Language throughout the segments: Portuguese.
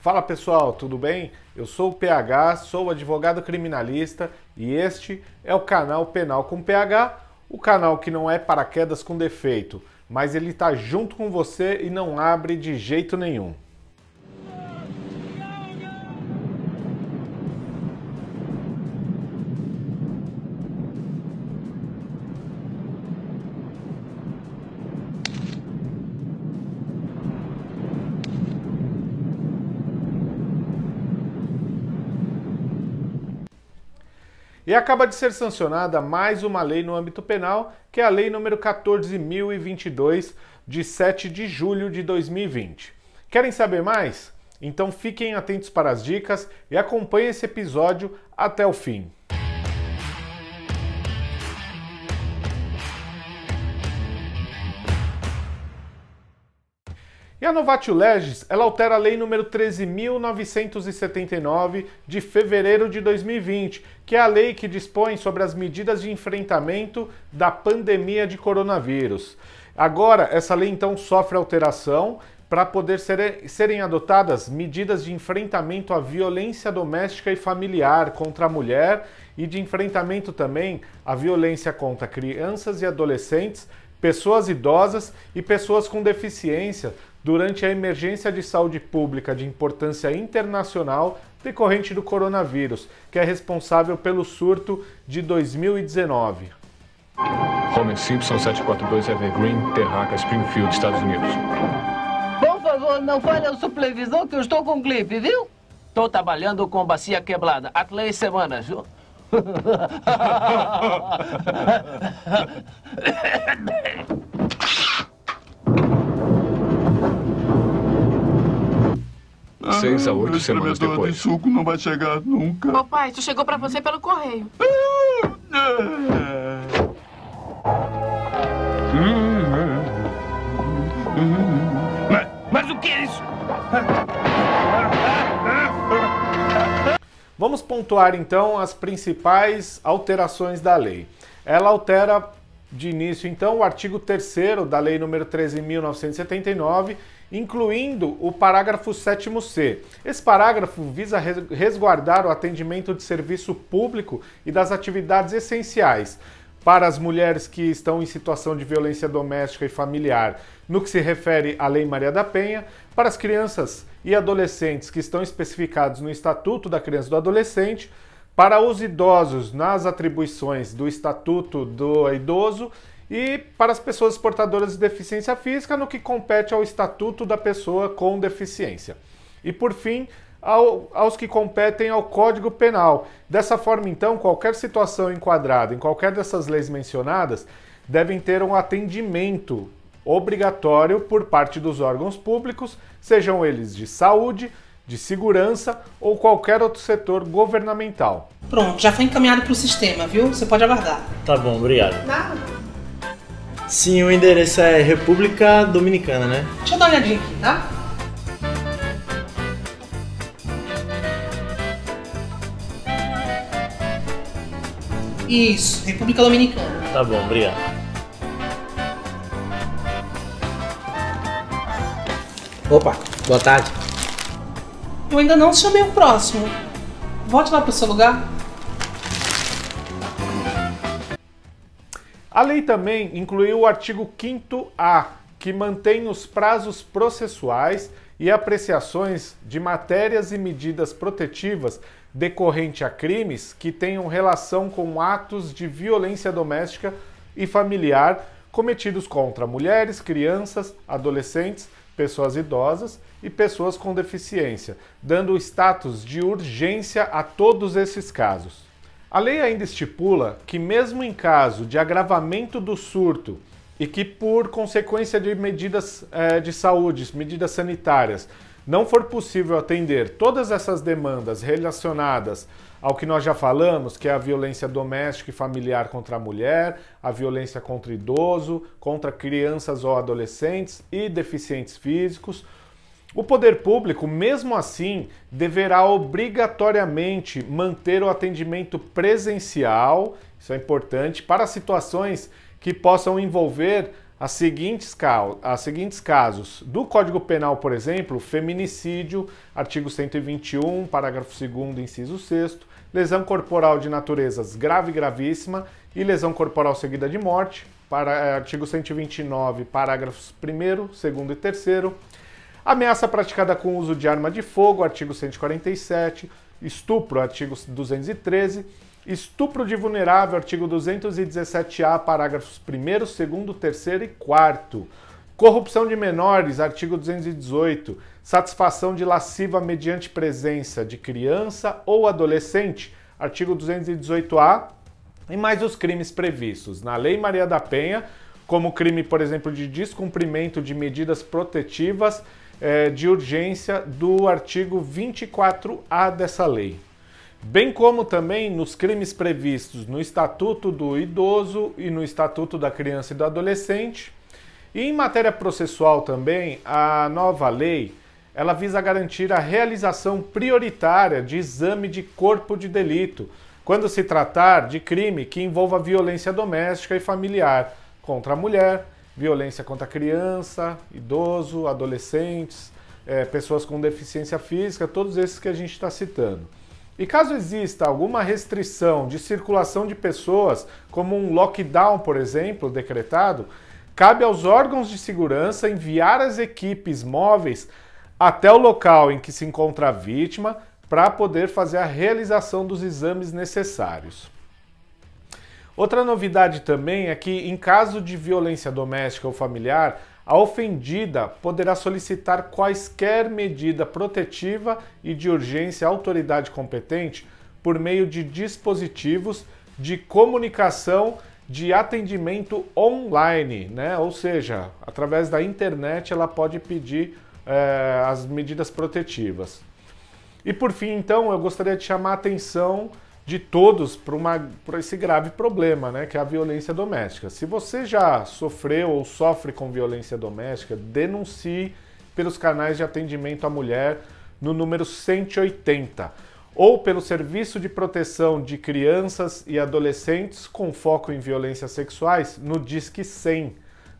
Fala pessoal, tudo bem? Eu sou o PH, sou advogado criminalista e este é o canal Penal com PH, o canal que não é paraquedas com defeito, mas ele está junto com você e não abre de jeito nenhum. E acaba de ser sancionada mais uma lei no âmbito penal, que é a Lei número 14.022, de 7 de julho de 2020. Querem saber mais? Então fiquem atentos para as dicas e acompanhem esse episódio até o fim. E a Novatio Legis, ela altera a lei número 13.979 de fevereiro de 2020, que é a lei que dispõe sobre as medidas de enfrentamento da pandemia de coronavírus. Agora, essa lei então sofre alteração para poder ser, serem adotadas medidas de enfrentamento à violência doméstica e familiar contra a mulher e de enfrentamento também à violência contra crianças e adolescentes, pessoas idosas e pessoas com deficiência durante a emergência de saúde pública de importância internacional decorrente do coronavírus, que é responsável pelo surto de 2019. Homer Simpson 742 Evergreen, Terraca, Springfield, Estados Unidos. Por favor, não fale ao supervisor que eu estou com gripe, viu? Estou trabalhando com bacia quebrada há três semanas, viu? Seis a oito Meu semanas depois. de suco não vai chegar nunca. Ô pai, isso chegou pra você pelo correio. Mas, mas o que é isso? Vamos pontuar então as principais alterações da lei. Ela altera de início então o artigo 3 da lei número 13.979, incluindo o parágrafo 7c. Esse parágrafo visa res- resguardar o atendimento de serviço público e das atividades essenciais para as mulheres que estão em situação de violência doméstica e familiar, no que se refere à Lei Maria da Penha, para as crianças e adolescentes que estão especificados no Estatuto da Criança e do Adolescente, para os idosos nas atribuições do Estatuto do Idoso e para as pessoas portadoras de deficiência física no que compete ao Estatuto da Pessoa com Deficiência. E por fim, ao- aos que competem ao Código Penal. Dessa forma, então, qualquer situação enquadrada em qualquer dessas leis mencionadas devem ter um atendimento obrigatório por parte dos órgãos públicos, sejam eles de saúde, de segurança ou qualquer outro setor governamental. Pronto, já foi encaminhado para o sistema, viu? Você pode aguardar. Tá bom, obrigado. Sim, o endereço é República Dominicana, né? Deixa eu dar uma olhadinha aqui, tá? Isso, República Dominicana. Tá bom, obrigado. Opa, boa tarde. Eu ainda não chamei o próximo. Volte lá para o seu lugar. A lei também incluiu o artigo 5A, que mantém os prazos processuais e apreciações de matérias e medidas protetivas decorrente a crimes que tenham relação com atos de violência doméstica e familiar cometidos contra mulheres, crianças, adolescentes, pessoas idosas e pessoas com deficiência, dando status de urgência a todos esses casos. A lei ainda estipula que, mesmo em caso de agravamento do surto e que, por consequência de medidas eh, de saúde, medidas sanitárias, não for possível atender todas essas demandas relacionadas ao que nós já falamos, que é a violência doméstica e familiar contra a mulher, a violência contra idoso, contra crianças ou adolescentes e deficientes físicos, o poder público, mesmo assim, deverá obrigatoriamente manter o atendimento presencial, isso é importante, para situações que possam envolver as seguintes, as seguintes casos. Do Código Penal, por exemplo, feminicídio, artigo 121, parágrafo 2 inciso 6 lesão corporal de naturezas grave e gravíssima e lesão corporal seguida de morte, para, é, artigo 129, parágrafos 1 2 e 3 ameaça praticada com uso de arma de fogo, artigo 147, estupro, artigo 213, Estupro de vulnerável, artigo 217-A, parágrafos 1, 2, 3 e 4. Corrupção de menores, artigo 218. Satisfação de lasciva mediante presença de criança ou adolescente, artigo 218-A. E mais os crimes previstos na Lei Maria da Penha, como crime, por exemplo, de descumprimento de medidas protetivas eh, de urgência do artigo 24A dessa lei bem como também nos crimes previstos no Estatuto do Idoso e no Estatuto da Criança e do Adolescente. E em matéria processual também, a nova lei, ela visa garantir a realização prioritária de exame de corpo de delito, quando se tratar de crime que envolva violência doméstica e familiar contra a mulher, violência contra criança, idoso, adolescentes, é, pessoas com deficiência física, todos esses que a gente está citando. E caso exista alguma restrição de circulação de pessoas, como um lockdown, por exemplo, decretado, cabe aos órgãos de segurança enviar as equipes móveis até o local em que se encontra a vítima para poder fazer a realização dos exames necessários. Outra novidade também é que, em caso de violência doméstica ou familiar, a ofendida poderá solicitar quaisquer medida protetiva e de urgência à autoridade competente por meio de dispositivos de comunicação de atendimento online, né? Ou seja, através da internet ela pode pedir é, as medidas protetivas. E por fim, então, eu gostaria de chamar a atenção de todos para esse grave problema, né, que é a violência doméstica. Se você já sofreu ou sofre com violência doméstica, denuncie pelos canais de atendimento à mulher no número 180 ou pelo Serviço de Proteção de Crianças e Adolescentes com foco em violências sexuais no Disque 100,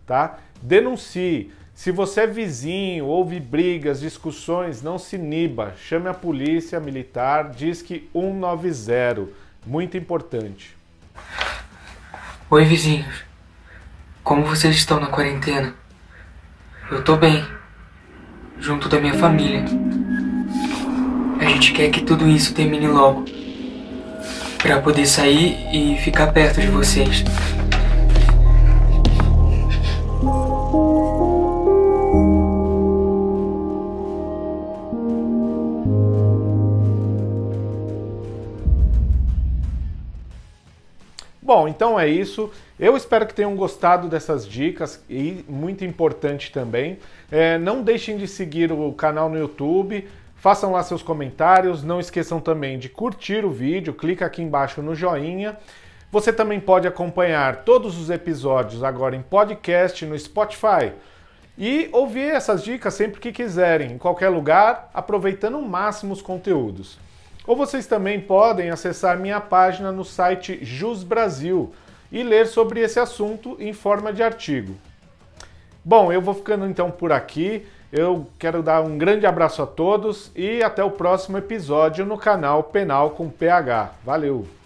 tá? Denuncie. Se você é vizinho, ouve brigas, discussões, não se iniba. Chame a polícia militar, diz que 190. Muito importante. Oi, vizinhos. Como vocês estão na quarentena? Eu tô bem. Junto da minha família. A gente quer que tudo isso termine logo. Pra poder sair e ficar perto de vocês. Bom, então é isso. Eu espero que tenham gostado dessas dicas e muito importante também. É, não deixem de seguir o canal no YouTube, façam lá seus comentários. Não esqueçam também de curtir o vídeo, clica aqui embaixo no joinha. Você também pode acompanhar todos os episódios agora em podcast no Spotify e ouvir essas dicas sempre que quiserem, em qualquer lugar, aproveitando o máximo os conteúdos. Ou vocês também podem acessar minha página no site Jus Brasil e ler sobre esse assunto em forma de artigo. Bom, eu vou ficando então por aqui. Eu quero dar um grande abraço a todos e até o próximo episódio no canal Penal com PH. Valeu!